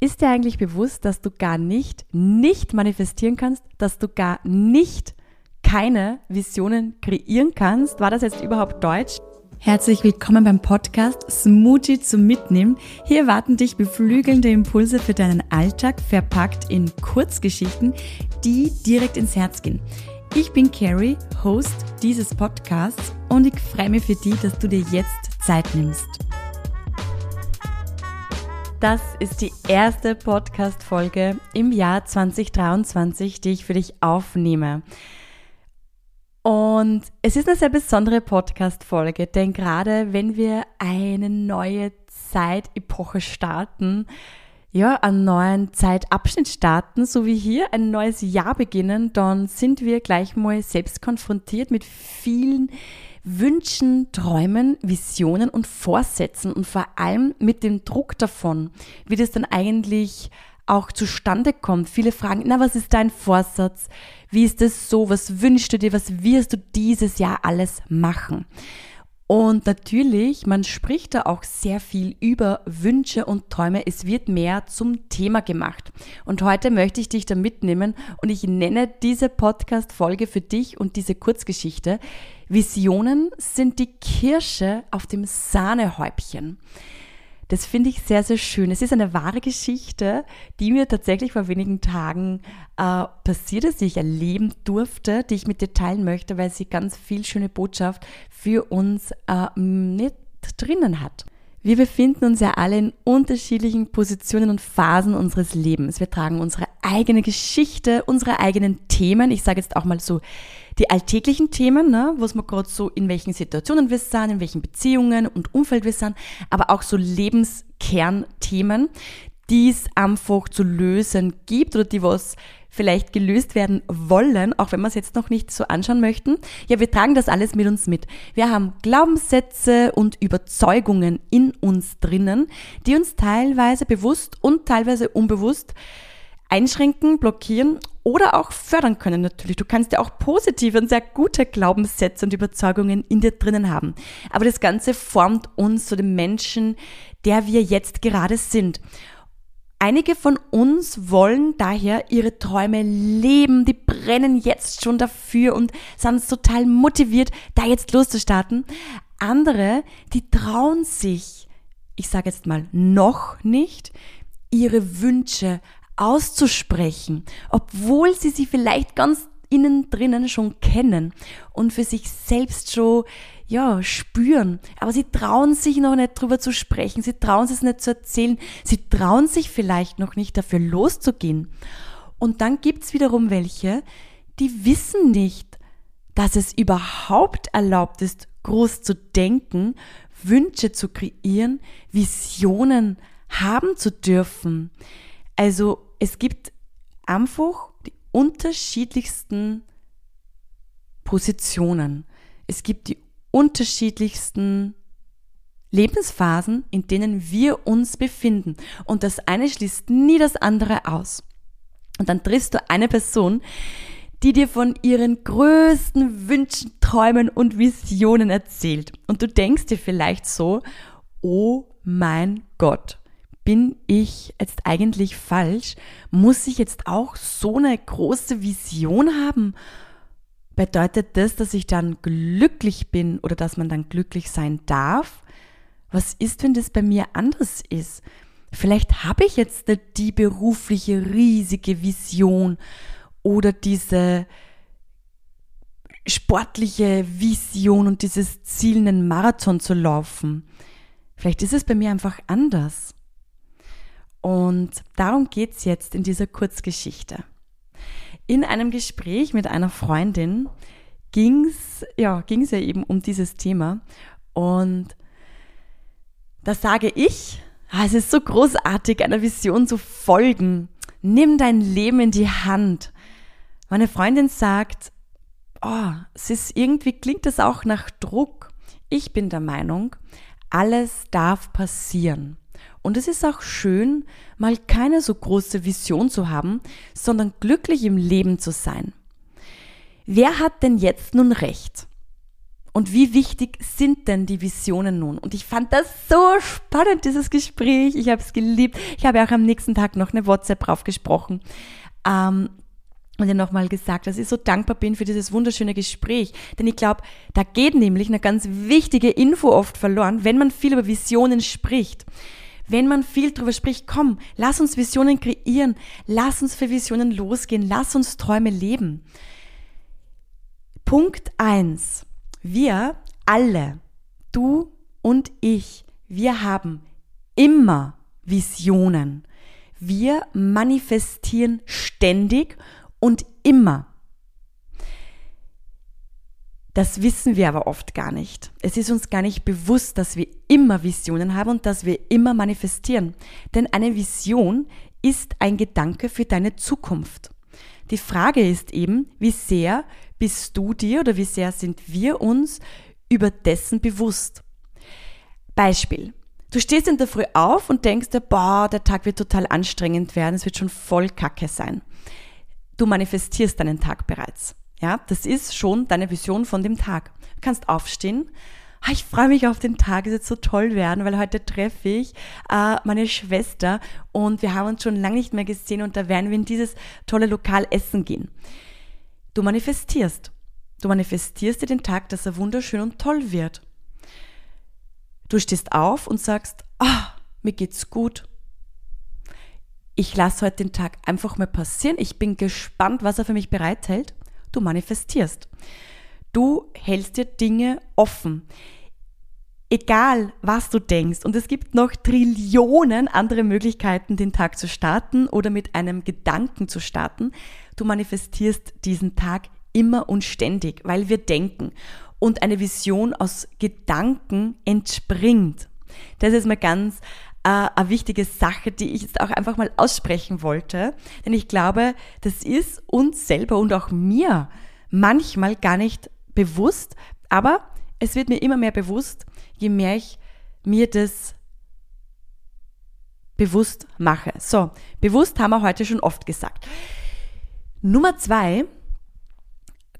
Ist dir eigentlich bewusst, dass du gar nicht, nicht manifestieren kannst, dass du gar nicht keine Visionen kreieren kannst? War das jetzt überhaupt Deutsch? Herzlich willkommen beim Podcast Smoothie zum Mitnehmen. Hier warten dich beflügelnde Impulse für deinen Alltag, verpackt in Kurzgeschichten, die direkt ins Herz gehen. Ich bin Carrie, Host dieses Podcasts und ich freue mich für dich, dass du dir jetzt Zeit nimmst. Das ist die erste Podcast-Folge im Jahr 2023, die ich für dich aufnehme. Und es ist eine sehr besondere Podcast-Folge, denn gerade wenn wir eine neue Zeitepoche starten, ja, einen neuen Zeitabschnitt starten, so wie hier ein neues Jahr beginnen, dann sind wir gleich mal selbst konfrontiert mit vielen Wünschen, Träumen, Visionen und Vorsätzen und vor allem mit dem Druck davon, wie das dann eigentlich auch zustande kommt. Viele fragen, na, was ist dein Vorsatz? Wie ist es so? Was wünschst du dir? Was wirst du dieses Jahr alles machen? Und natürlich, man spricht da auch sehr viel über Wünsche und Träume. Es wird mehr zum Thema gemacht. Und heute möchte ich dich da mitnehmen und ich nenne diese Podcast-Folge für dich und diese Kurzgeschichte. Visionen sind die Kirsche auf dem Sahnehäubchen. Das finde ich sehr, sehr schön. Es ist eine wahre Geschichte, die mir tatsächlich vor wenigen Tagen äh, passiert ist, die ich erleben durfte, die ich mit dir teilen möchte, weil sie ganz viel schöne Botschaft für uns äh, mit drinnen hat. Wir befinden uns ja alle in unterschiedlichen Positionen und Phasen unseres Lebens. Wir tragen unsere eigene Geschichte, unsere eigenen Themen. Ich sage jetzt auch mal so die alltäglichen Themen, ne, was wir gerade so in welchen Situationen wir sind, in welchen Beziehungen und Umfeld wir sind, aber auch so Lebenskernthemen, die es einfach zu lösen gibt oder die was vielleicht gelöst werden wollen, auch wenn wir es jetzt noch nicht so anschauen möchten. Ja, wir tragen das alles mit uns mit. Wir haben Glaubenssätze und Überzeugungen in uns drinnen, die uns teilweise bewusst und teilweise unbewusst einschränken, blockieren oder auch fördern können natürlich. Du kannst ja auch positive und sehr gute Glaubenssätze und Überzeugungen in dir drinnen haben. Aber das Ganze formt uns zu dem Menschen, der wir jetzt gerade sind. Einige von uns wollen daher ihre Träume leben, die brennen jetzt schon dafür und sind total motiviert, da jetzt loszustarten. Andere, die trauen sich, ich sage jetzt mal noch nicht, ihre Wünsche auszusprechen, obwohl sie sie vielleicht ganz innen drinnen schon kennen und für sich selbst schon ja, spüren. Aber sie trauen sich noch nicht drüber zu sprechen, sie trauen sich nicht zu erzählen, sie trauen sich vielleicht noch nicht dafür loszugehen. Und dann gibt's wiederum welche, die wissen nicht, dass es überhaupt erlaubt ist, groß zu denken, Wünsche zu kreieren, Visionen haben zu dürfen. Also es gibt einfach die unterschiedlichsten Positionen. Es gibt die unterschiedlichsten Lebensphasen, in denen wir uns befinden. Und das eine schließt nie das andere aus. Und dann triffst du eine Person, die dir von ihren größten Wünschen, Träumen und Visionen erzählt. Und du denkst dir vielleicht so, oh mein Gott, bin ich jetzt eigentlich falsch? Muss ich jetzt auch so eine große Vision haben? Bedeutet das, dass ich dann glücklich bin oder dass man dann glücklich sein darf? Was ist, wenn das bei mir anders ist? Vielleicht habe ich jetzt nicht die berufliche riesige Vision oder diese sportliche Vision und dieses Ziel, einen Marathon zu laufen. Vielleicht ist es bei mir einfach anders. Und darum geht's jetzt in dieser Kurzgeschichte. In einem Gespräch mit einer Freundin ging's ja, ging's ja eben um dieses Thema. Und da sage ich, ah, es ist so großartig, einer Vision zu folgen. Nimm dein Leben in die Hand. Meine Freundin sagt, oh, es ist irgendwie klingt das auch nach Druck. Ich bin der Meinung, alles darf passieren. Und es ist auch schön, mal keine so große Vision zu haben, sondern glücklich im Leben zu sein. Wer hat denn jetzt nun recht? Und wie wichtig sind denn die Visionen nun? Und ich fand das so spannend, dieses Gespräch. Ich habe es geliebt. Ich habe auch am nächsten Tag noch eine WhatsApp drauf gesprochen. Ähm, und ihr nochmal gesagt, dass ich so dankbar bin für dieses wunderschöne Gespräch. Denn ich glaube, da geht nämlich eine ganz wichtige Info oft verloren, wenn man viel über Visionen spricht. Wenn man viel darüber spricht, komm, lass uns Visionen kreieren, lass uns für Visionen losgehen, lass uns Träume leben. Punkt eins: Wir alle, du und ich, wir haben immer Visionen. Wir manifestieren ständig und immer. Das wissen wir aber oft gar nicht. Es ist uns gar nicht bewusst, dass wir immer Visionen haben und dass wir immer manifestieren. Denn eine Vision ist ein Gedanke für deine Zukunft. Die Frage ist eben, wie sehr bist du dir oder wie sehr sind wir uns über dessen bewusst? Beispiel. Du stehst in der Früh auf und denkst dir, boah, der Tag wird total anstrengend werden, es wird schon voll kacke sein. Du manifestierst deinen Tag bereits. Ja, das ist schon deine Vision von dem Tag. Du kannst aufstehen. Ah, ich freue mich auf den Tag, es wird so toll werden, weil heute treffe ich äh, meine Schwester und wir haben uns schon lange nicht mehr gesehen und da werden wir in dieses tolle Lokal essen gehen. Du manifestierst. Du manifestierst dir den Tag, dass er wunderschön und toll wird. Du stehst auf und sagst, ah, mir geht's gut. Ich lasse heute den Tag einfach mal passieren. Ich bin gespannt, was er für mich bereithält du manifestierst. Du hältst dir Dinge offen. Egal, was du denkst. Und es gibt noch Trillionen andere Möglichkeiten, den Tag zu starten oder mit einem Gedanken zu starten. Du manifestierst diesen Tag immer und ständig, weil wir denken. Und eine Vision aus Gedanken entspringt. Das ist mal ganz eine wichtige Sache, die ich jetzt auch einfach mal aussprechen wollte. Denn ich glaube, das ist uns selber und auch mir manchmal gar nicht bewusst, aber es wird mir immer mehr bewusst, je mehr ich mir das bewusst mache. So, bewusst haben wir heute schon oft gesagt. Nummer zwei,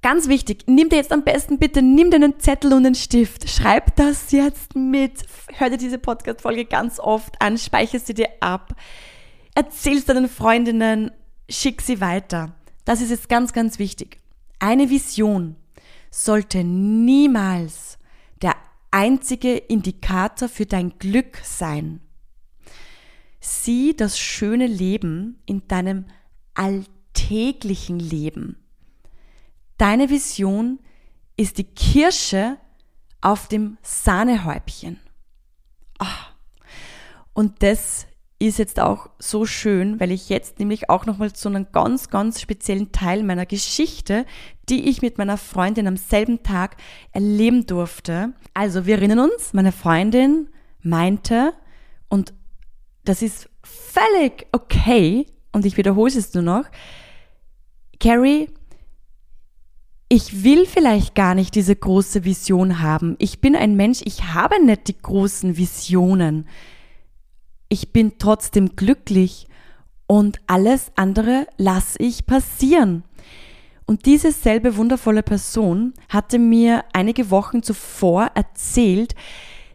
Ganz wichtig, nimm dir jetzt am besten bitte, nimm dir einen Zettel und einen Stift, schreib das jetzt mit, hör dir diese Podcast-Folge ganz oft an, speicher sie dir ab, erzähl es deinen Freundinnen, schick sie weiter. Das ist jetzt ganz, ganz wichtig. Eine Vision sollte niemals der einzige Indikator für dein Glück sein. Sieh das schöne Leben in deinem alltäglichen Leben. Deine Vision ist die Kirsche auf dem Sahnehäubchen. Ah. Und das ist jetzt auch so schön, weil ich jetzt nämlich auch nochmal zu einem ganz, ganz speziellen Teil meiner Geschichte, die ich mit meiner Freundin am selben Tag erleben durfte. Also wir erinnern uns, meine Freundin meinte, und das ist völlig okay, und ich wiederhole es nur noch, Carrie, ich will vielleicht gar nicht diese große Vision haben. Ich bin ein Mensch, ich habe nicht die großen Visionen. Ich bin trotzdem glücklich und alles andere lasse ich passieren. Und diese selbe wundervolle Person hatte mir einige Wochen zuvor erzählt,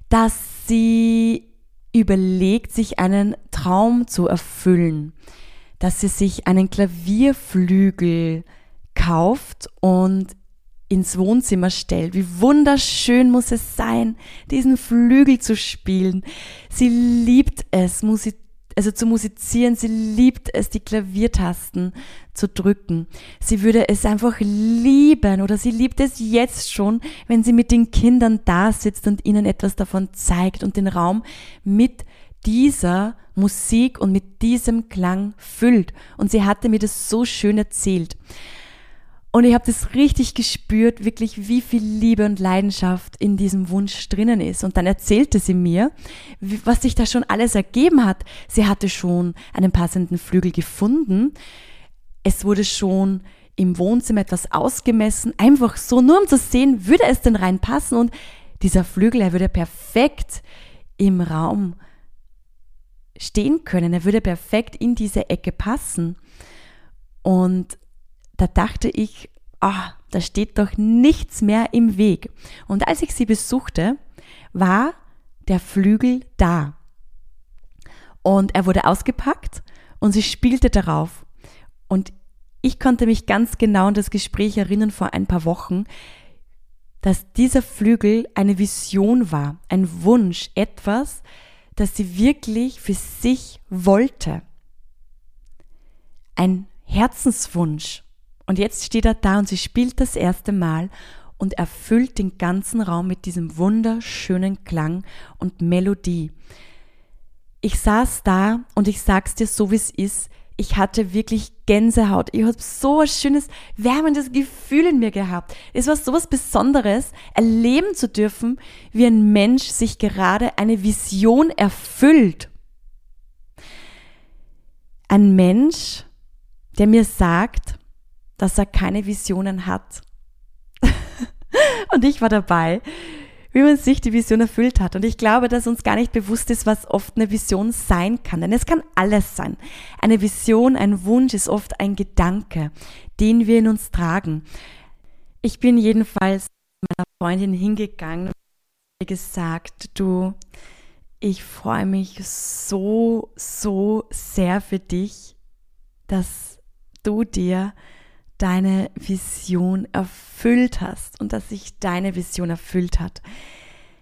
dass sie überlegt, sich einen Traum zu erfüllen, dass sie sich einen Klavierflügel kauft und ins Wohnzimmer stellt. Wie wunderschön muss es sein, diesen Flügel zu spielen. Sie liebt es, Musik, also zu musizieren. Sie liebt es, die Klaviertasten zu drücken. Sie würde es einfach lieben oder sie liebt es jetzt schon, wenn sie mit den Kindern da sitzt und ihnen etwas davon zeigt und den Raum mit dieser Musik und mit diesem Klang füllt. Und sie hatte mir das so schön erzählt. Und ich habe das richtig gespürt, wirklich wie viel Liebe und Leidenschaft in diesem Wunsch drinnen ist. Und dann erzählte sie mir, was sich da schon alles ergeben hat. Sie hatte schon einen passenden Flügel gefunden. Es wurde schon im Wohnzimmer etwas ausgemessen, einfach so, nur um zu sehen, würde es denn reinpassen. Und dieser Flügel, er würde perfekt im Raum stehen können. Er würde perfekt in diese Ecke passen. Und da dachte ich, ah, da steht doch nichts mehr im Weg. Und als ich sie besuchte, war der Flügel da. Und er wurde ausgepackt und sie spielte darauf. Und ich konnte mich ganz genau an das Gespräch erinnern vor ein paar Wochen, dass dieser Flügel eine Vision war, ein Wunsch, etwas, das sie wirklich für sich wollte. Ein Herzenswunsch. Und jetzt steht er da und sie spielt das erste Mal und erfüllt den ganzen Raum mit diesem wunderschönen Klang und Melodie. Ich saß da und ich sag's dir so, wie es ist, ich hatte wirklich Gänsehaut. Ich habe so ein schönes, wärmendes Gefühl in mir gehabt. Es war so was Besonderes, erleben zu dürfen, wie ein Mensch sich gerade eine Vision erfüllt. Ein Mensch, der mir sagt, dass er keine Visionen hat. Und ich war dabei wie man sich die Vision erfüllt hat. Und ich glaube, dass uns gar nicht bewusst ist, was oft eine Vision sein kann. Denn es kann alles sein. Eine Vision, ein Wunsch ist oft ein Gedanke, den wir in uns tragen. Ich bin jedenfalls meiner Freundin hingegangen und gesagt, du, ich freue mich so, so sehr für dich, dass du dir deine Vision erfüllt hast und dass sich deine Vision erfüllt hat.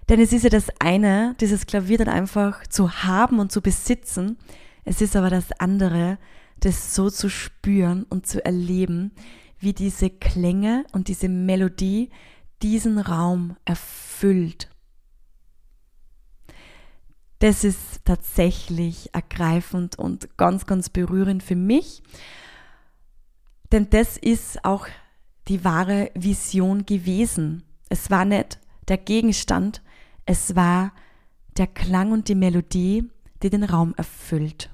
Denn es ist ja das eine, dieses Klavier dann einfach zu haben und zu besitzen. Es ist aber das andere, das so zu spüren und zu erleben, wie diese Klänge und diese Melodie diesen Raum erfüllt. Das ist tatsächlich ergreifend und ganz, ganz berührend für mich. Denn das ist auch die wahre Vision gewesen. Es war nicht der Gegenstand, es war der Klang und die Melodie, die den Raum erfüllt.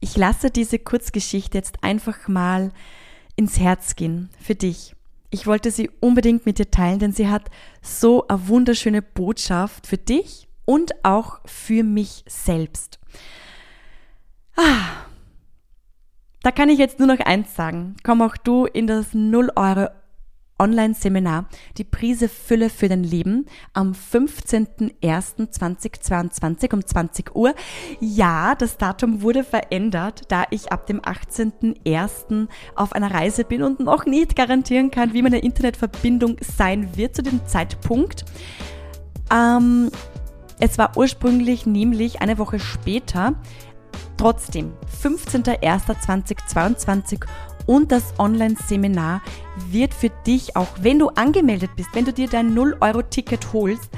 Ich lasse diese Kurzgeschichte jetzt einfach mal ins Herz gehen für dich. Ich wollte sie unbedingt mit dir teilen, denn sie hat so eine wunderschöne Botschaft für dich und auch für mich selbst. Ah, da kann ich jetzt nur noch eins sagen. Komm auch du in das 0 Euro Online-Seminar Die Prise Fülle für dein Leben am 15.01.2022 um 20 Uhr. Ja, das Datum wurde verändert, da ich ab dem 18.01. auf einer Reise bin und noch nicht garantieren kann, wie meine Internetverbindung sein wird zu dem Zeitpunkt. Ähm, es war ursprünglich nämlich eine Woche später. Trotzdem, 15.01.2022 und das Online-Seminar wird für dich, auch wenn du angemeldet bist, wenn du dir dein 0-Euro-Ticket holst,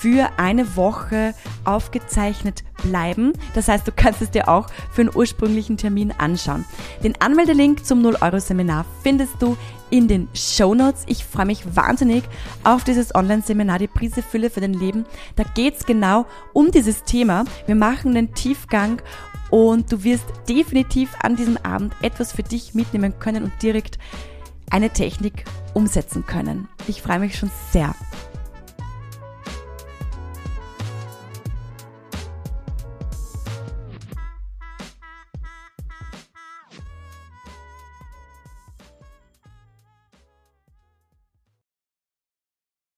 für eine Woche aufgezeichnet bleiben. Das heißt, du kannst es dir auch für einen ursprünglichen Termin anschauen. Den Anmeldelink zum 0-Euro-Seminar findest du in den Show Notes. Ich freue mich wahnsinnig auf dieses Online-Seminar, die Prise Fülle für dein Leben. Da geht es genau um dieses Thema. Wir machen einen Tiefgang und du wirst definitiv an diesem Abend etwas für dich mitnehmen können und direkt eine Technik umsetzen können. Ich freue mich schon sehr.